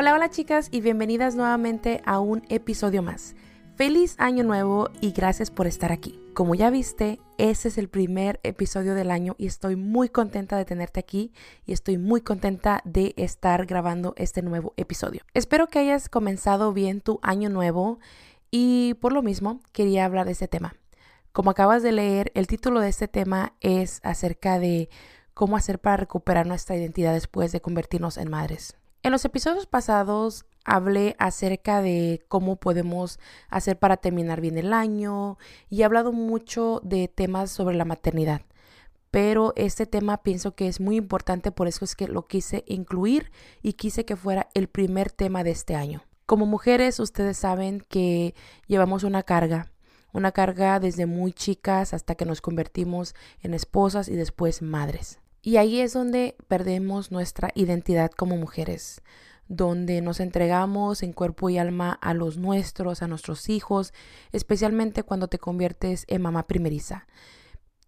Hola, hola chicas y bienvenidas nuevamente a un episodio más. Feliz año nuevo y gracias por estar aquí. Como ya viste, ese es el primer episodio del año y estoy muy contenta de tenerte aquí y estoy muy contenta de estar grabando este nuevo episodio. Espero que hayas comenzado bien tu año nuevo y por lo mismo quería hablar de este tema. Como acabas de leer, el título de este tema es acerca de cómo hacer para recuperar nuestra identidad después de convertirnos en madres. En los episodios pasados hablé acerca de cómo podemos hacer para terminar bien el año y he hablado mucho de temas sobre la maternidad. Pero este tema pienso que es muy importante, por eso es que lo quise incluir y quise que fuera el primer tema de este año. Como mujeres, ustedes saben que llevamos una carga, una carga desde muy chicas hasta que nos convertimos en esposas y después madres. Y ahí es donde perdemos nuestra identidad como mujeres donde nos entregamos en cuerpo y alma a los nuestros, a nuestros hijos, especialmente cuando te conviertes en mamá primeriza.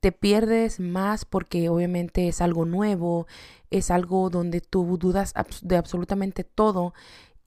Te pierdes más porque obviamente es algo nuevo, es algo donde tú dudas de absolutamente todo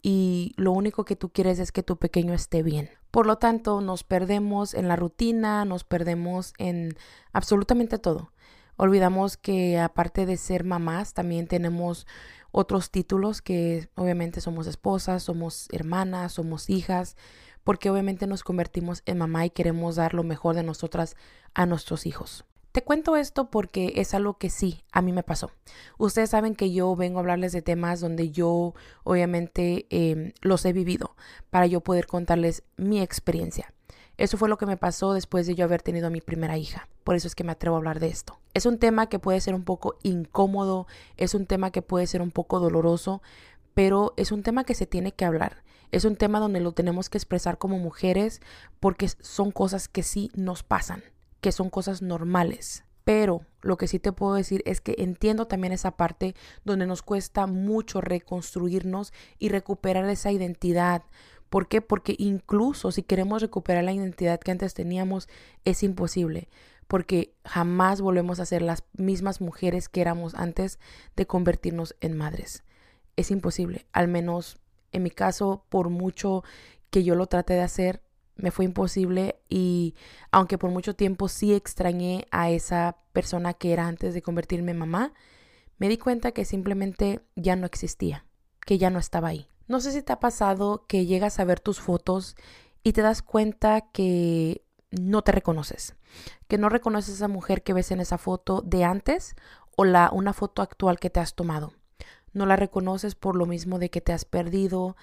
y lo único que tú quieres es que tu pequeño esté bien. Por lo tanto, nos perdemos en la rutina, nos perdemos en absolutamente todo. Olvidamos que aparte de ser mamás, también tenemos otros títulos que obviamente somos esposas, somos hermanas, somos hijas, porque obviamente nos convertimos en mamá y queremos dar lo mejor de nosotras a nuestros hijos. Te cuento esto porque es algo que sí, a mí me pasó. Ustedes saben que yo vengo a hablarles de temas donde yo obviamente em, los he vivido para yo poder contarles mi experiencia. Eso fue lo que me pasó después de yo haber tenido a mi primera hija. Por eso es que me atrevo a hablar de esto. Es un tema que puede ser un poco incómodo, es un tema que puede ser un poco doloroso, pero es un tema que se tiene que hablar. Es un tema donde lo tenemos que expresar como mujeres porque son cosas que sí nos pasan, que son cosas normales. Pero lo que sí te puedo decir es que entiendo también esa parte donde nos cuesta mucho reconstruirnos y recuperar esa identidad, ¿Por qué? Porque incluso si queremos recuperar la identidad que antes teníamos, es imposible, porque jamás volvemos a ser las mismas mujeres que éramos antes de convertirnos en madres. Es imposible, al menos en mi caso, por mucho que yo lo trate de hacer, me fue imposible y aunque por mucho tiempo sí extrañé a esa persona que era antes de convertirme en mamá, me di cuenta que simplemente ya no existía, que ya no estaba ahí. No sé si te ha pasado que llegas a ver tus fotos y te das cuenta que no te reconoces, que no reconoces a esa mujer que ves en esa foto de antes o la una foto actual que te has tomado. No la reconoces por lo mismo de que te has perdido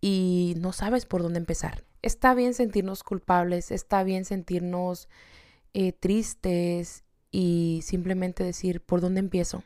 y no sabes por dónde empezar. Está bien sentirnos culpables, está bien sentirnos eh, tristes y simplemente decir por dónde empiezo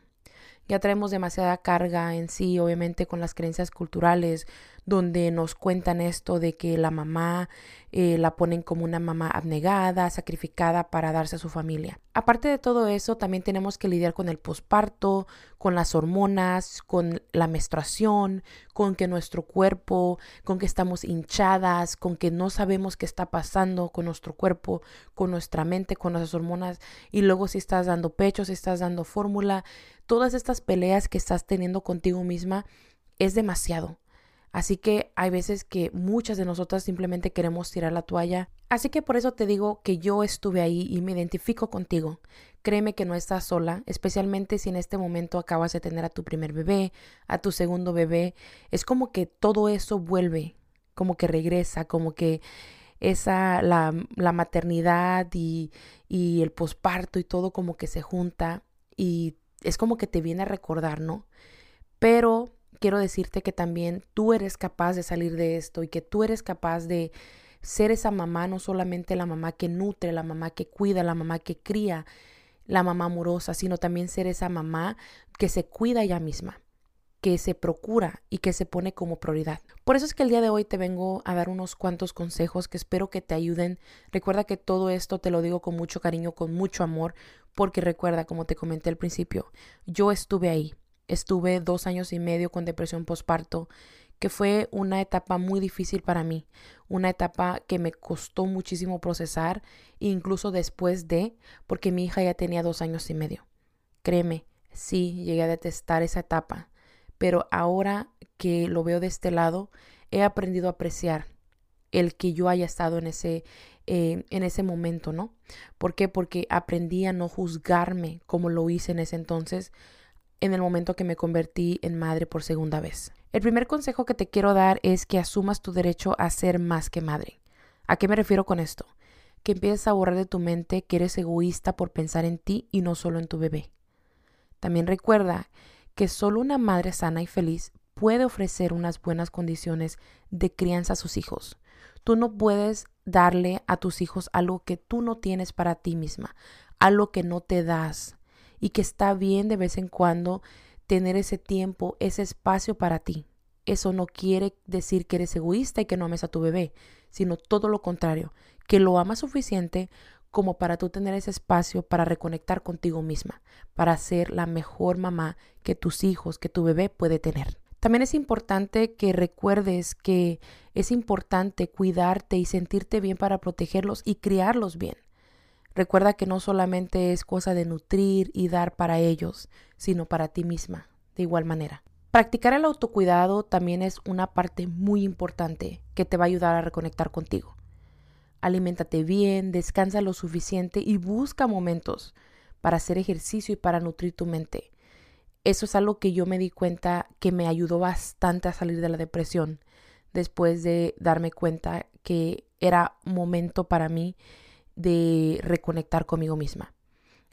ya traemos demasiada carga en sí, obviamente con las creencias culturales, donde nos cuentan esto de que la mamá eh, la ponen como una mamá abnegada, sacrificada para darse a su familia. Aparte de todo eso, también tenemos que lidiar con el posparto, con las hormonas, con la menstruación, con que nuestro cuerpo, con que estamos hinchadas, con que no sabemos qué está pasando con nuestro cuerpo, con nuestra mente, con nuestras hormonas, y luego si estás dando pecho, si estás dando fórmula, todas estas peleas que estás teniendo contigo misma es demasiado. Así que hay veces que muchas de nosotras simplemente queremos tirar la toalla. Así que por eso te digo que yo estuve ahí y me identifico contigo. Créeme que no estás sola, especialmente si en este momento acabas de tener a tu primer bebé, a tu segundo bebé. Es como que todo eso vuelve, como que regresa, como que esa, la, la maternidad y, y el posparto y todo como que se junta y es como que te viene a recordar, ¿no? Pero quiero decirte que también tú eres capaz de salir de esto y que tú eres capaz de ser esa mamá, no solamente la mamá que nutre, la mamá que cuida, la mamá que cría, la mamá amorosa, sino también ser esa mamá que se cuida ella misma, que se procura y que se pone como prioridad. Por eso es que el día de hoy te vengo a dar unos cuantos consejos que espero que te ayuden. Recuerda que todo esto te lo digo con mucho cariño, con mucho amor, porque recuerda, como te comenté al principio, yo estuve ahí. Estuve dos años y medio con depresión postparto, que fue una etapa muy difícil para mí, una etapa que me costó muchísimo procesar, incluso después de, porque mi hija ya tenía dos años y medio. Créeme, sí, llegué a detestar esa etapa, pero ahora que lo veo de este lado, he aprendido a apreciar el que yo haya estado en ese, eh, en ese momento, ¿no? ¿Por qué? Porque aprendí a no juzgarme como lo hice en ese entonces, en el momento que me convertí en madre por segunda vez. El primer consejo que te quiero dar es que asumas tu derecho a ser más que madre. ¿A qué me refiero con esto? Que empieces a borrar de tu mente que eres egoísta por pensar en ti y no solo en tu bebé. También recuerda que solo una madre sana y feliz puede ofrecer unas buenas condiciones de crianza a sus hijos. Tú no puedes darle a tus hijos algo que tú no tienes para ti misma, algo que no te das y que está bien de vez en cuando tener ese tiempo, ese espacio para ti. Eso no quiere decir que eres egoísta y que no ames a tu bebé, sino todo lo contrario, que lo amas suficiente como para tú tener ese espacio para reconectar contigo misma, para ser la mejor mamá que tus hijos, que tu bebé puede tener. También es importante que recuerdes que es importante cuidarte y sentirte bien para protegerlos y criarlos bien. Recuerda que no solamente es cosa de nutrir y dar para ellos, sino para ti misma, de igual manera. Practicar el autocuidado también es una parte muy importante que te va a ayudar a reconectar contigo. Aliméntate bien, descansa lo suficiente y busca momentos para hacer ejercicio y para nutrir tu mente eso es algo que yo me di cuenta que me ayudó bastante a salir de la depresión después de darme cuenta que era momento para mí de reconectar conmigo misma.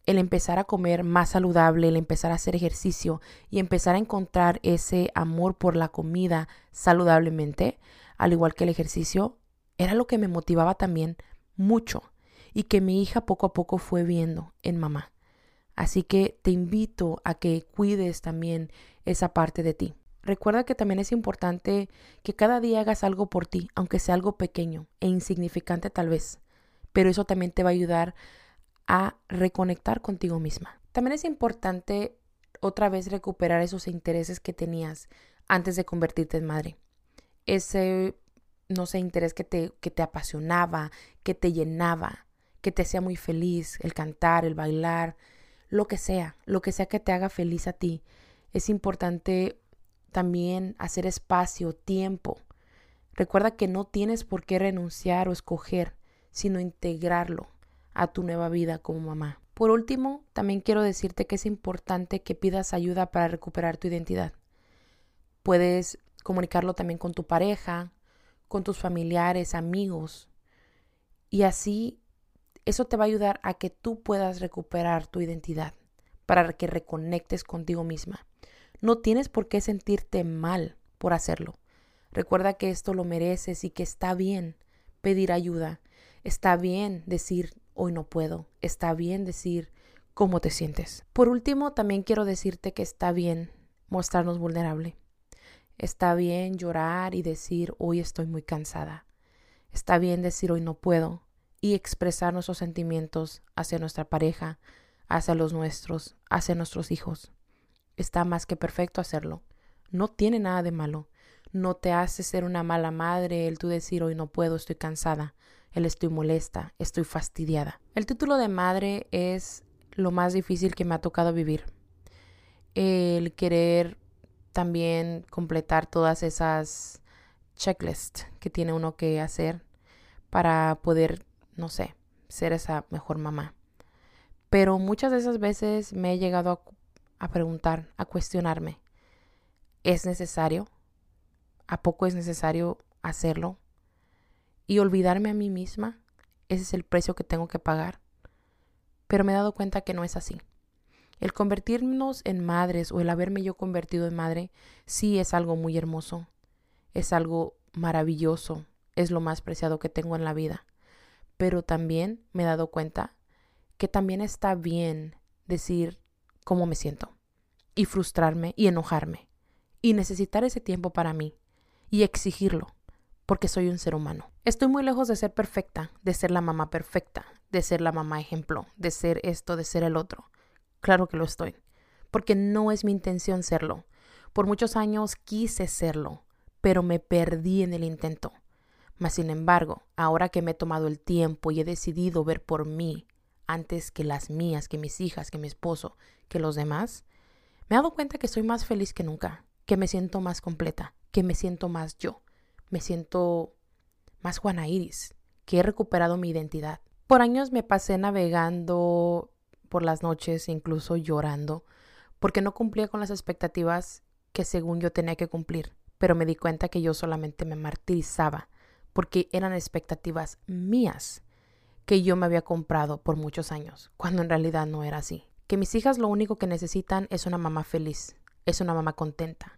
El empezar a comer más saludable, el empezar a hacer ejercicio y empezar a encontrar ese amor por la comida saludablemente, al igual que el ejercicio, era lo que me motivaba también mucho y que mi hija poco a poco fue viendo en mamá. Así que te invito a que cuides también esa parte de ti. Recuerda que también es importante que cada día hagas algo por ti, aunque sea algo pequeño e insignificante tal vez, pero eso también te va a ayudar a reconectar contigo misma. También es importante otra vez recuperar esos intereses que tenías antes de convertirte en madre. Ese, no sé, interés que te, que te apasionaba, que te llenaba, que te hacía muy feliz, el cantar, el bailar, lo que sea, lo que sea que te haga feliz a ti. Es importante también hacer espacio, tiempo. Recuerda que no tienes por qué renunciar o escoger, sino integrarlo a tu nueva vida como mamá. Por último, también quiero decirte que es importante que pidas ayuda para recuperar tu identidad. Puedes comunicarlo también con tu pareja, con tus familiares, amigos, y así eso te va a ayudar a que tú puedas recuperar tu identidad, para que reconectes contigo misma. No tienes por qué sentirte mal por hacerlo. Recuerda que esto lo mereces y que está bien pedir ayuda. Está bien decir hoy no puedo. Está bien decir cómo te sientes. Por último, también quiero decirte que está bien mostrarnos vulnerable. Está bien llorar y decir hoy estoy muy cansada. Está bien decir hoy no puedo y expresar nuestros sentimientos hacia nuestra pareja, hacia los nuestros, hacia nuestros hijos. Está más que perfecto hacerlo. No tiene nada de malo. No te hace ser una mala madre el tú decir hoy no puedo, estoy cansada, el estoy molesta, estoy fastidiada. El título de madre es lo más difícil que me ha tocado vivir. El querer también completar todas esas checklists que tiene uno que hacer para poder no sé, ser esa mejor mamá. Pero muchas de esas veces me he llegado a, preguntar, a cuestionarme, ¿es necesario? ¿A poco es necesario hacerlo? Y olvidarme a mí misma, ese es el precio que tengo que pagar. Pero me he dado cuenta que no es así. El convertirnos en madres o el haberme yo convertido en madre sí es algo muy hermoso, es algo maravilloso, es lo más preciado que tengo en la vida pero también me he dado cuenta que también está bien decir cómo me siento y frustrarme y enojarme y necesitar ese tiempo para mí y exigirlo porque soy un ser humano. Estoy muy lejos de ser perfecta, de ser la mamá perfecta, de ser la mamá ejemplo, de ser esto, de ser el otro. Claro que lo estoy, porque no es mi intención serlo. Por muchos años quise serlo, pero me perdí en el intento. Mas, sin embargo, ahora que me he tomado el tiempo y he decidido ver por mí antes que las mías, que mis hijas, que mi esposo, que los demás, me he dado cuenta que soy más feliz que nunca, que me siento más completa, que me siento más yo, me siento más Juana Iris, que he recuperado mi identidad. Por años me pasé navegando por las noches, incluso llorando, porque no cumplía con las expectativas que según yo tenía que cumplir, pero me di cuenta que yo solamente me martirizaba, porque eran expectativas mías que yo me había comprado por muchos años, cuando en realidad no era así. Que mis hijas lo único que necesitan es una mamá feliz, es una mamá contenta.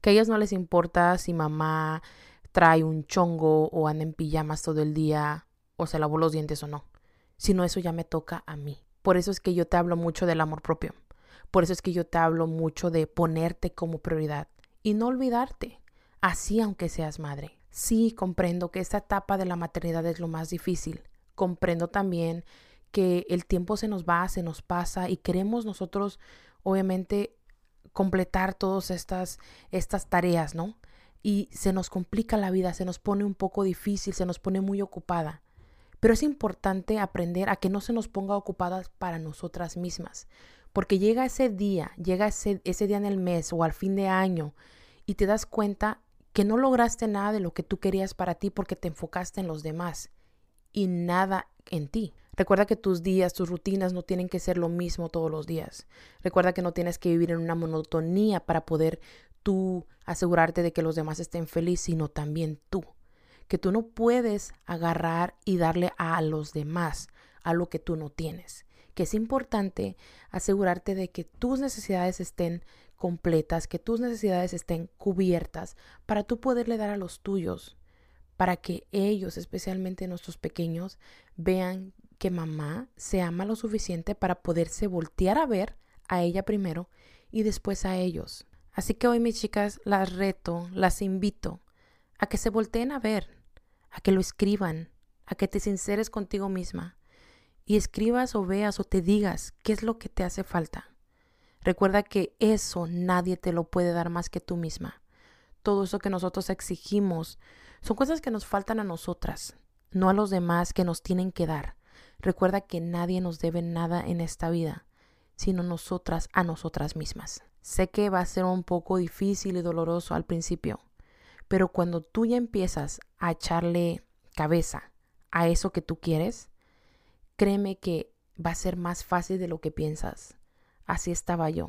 Que a ellas no les importa si mamá trae un chongo o anda en pijamas todo el día o se lavó los dientes o no, sino eso ya me toca a mí. Por eso es que yo te hablo mucho del amor propio. Por eso es que yo te hablo mucho de ponerte como prioridad y no olvidarte, así aunque seas madre. Sí, comprendo que esta etapa de la maternidad es lo más difícil, comprendo también que el tiempo se nos va, se nos pasa y queremos nosotros, obviamente, completar todas estas, estas tareas, ¿no? Y se nos complica la vida, se nos pone un poco difícil, se nos pone muy ocupada. Pero es importante aprender a que no se nos ponga ocupadas para nosotras mismas, porque llega ese día, llega ese, ese día en el mes o al fin de año y te das cuenta que no lograste nada de lo que tú querías para ti porque te enfocaste en los demás y nada en ti. Recuerda que tus días, tus rutinas no tienen que ser lo mismo todos los días. Recuerda que no tienes que vivir en una monotonía para poder tú asegurarte de que los demás estén felices, sino también tú. Que tú no puedes agarrar y darle a los demás a lo que tú no tienes. Que es importante asegurarte de que tus necesidades estén completas, que tus necesidades estén cubiertas para tú poderle dar a los tuyos para que ellos, especialmente nuestros pequeños, vean que mamá se ama lo suficiente para poderse voltear a ver a ella primero y después a ellos. Así que hoy mis chicas las reto, las invito a que se volteen a ver, a que lo escriban, a que te sinceres contigo misma y escribas o veas o te digas qué es lo que te hace falta. Recuerda que eso nadie te lo puede dar más que tú misma. Todo eso que nosotros exigimos son cosas que nos faltan a nosotras, no a los demás que nos tienen que dar. Recuerda que nadie nos debe nada en esta vida, sino nosotras a nosotras mismas. Sé que va a ser un poco difícil y doloroso al principio, pero cuando tú ya empiezas a echarle cabeza a eso que tú quieres, créeme que va a ser más fácil de lo que piensas. Así estaba yo.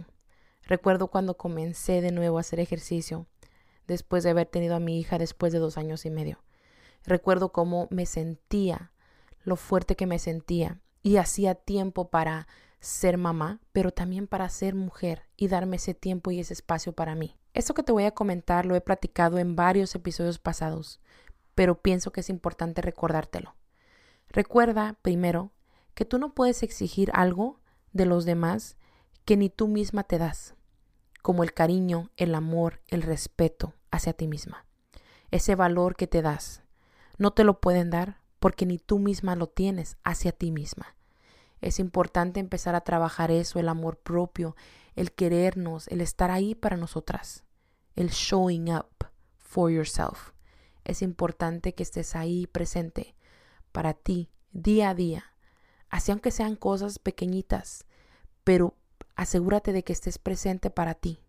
Recuerdo cuando comencé de nuevo a hacer ejercicio, después de haber tenido a mi hija después de dos años y medio. Recuerdo cómo me sentía, lo fuerte que me sentía y hacía tiempo para ser mamá, pero también para ser mujer y darme ese tiempo y ese espacio para mí. Esto que te voy a comentar lo he platicado en varios episodios pasados, pero pienso que es importante recordártelo. Recuerda, primero, que tú no puedes exigir algo de los demás que ni tú misma te das, como el cariño, el amor, el respeto, hacia ti misma. Ese valor que te das, no te lo pueden dar porque ni tú misma lo tienes hacia ti misma. Es importante empezar a trabajar eso, el amor propio, el querernos, el estar ahí para nosotras, el showing up for yourself. Es importante que estés ahí presente para ti día a día, así aunque sean cosas pequeñitas, pero asegúrate de que estés presente para ti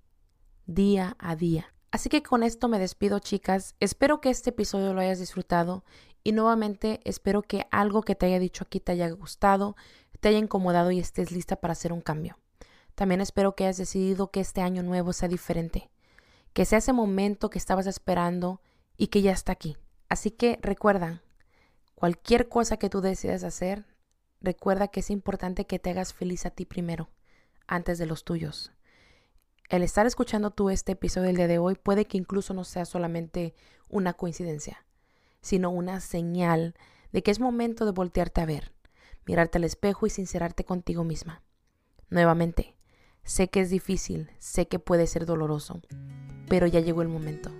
día a día. Así que con esto me despido chicas, espero que este episodio lo hayas disfrutado y nuevamente espero que algo que te haya dicho aquí te haya gustado, te haya incomodado y estés lista para hacer un cambio. También espero que hayas decidido que este año nuevo sea diferente, que sea ese momento que estabas esperando y que ya está aquí. Así que recuerda, cualquier cosa que tú decidas hacer, recuerda que es importante que te hagas feliz a ti primero, antes de los tuyos el estar escuchando tú este episodio del día de hoy puede que incluso no sea solamente una coincidencia, sino una señal de que es momento de voltearte a ver, mirarte al espejo y sincerarte contigo misma. Nuevamente, sé que es difícil, sé que puede ser doloroso, pero ya llegó el momento.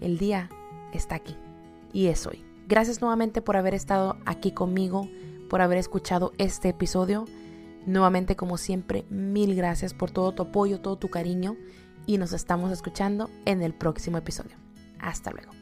El día está aquí y es hoy. Gracias nuevamente por haber estado aquí conmigo, por haber escuchado este episodio. Nuevamente, como siempre, mil gracias por todo tu apoyo, todo tu cariño y nos estamos escuchando en el próximo episodio. Hasta luego.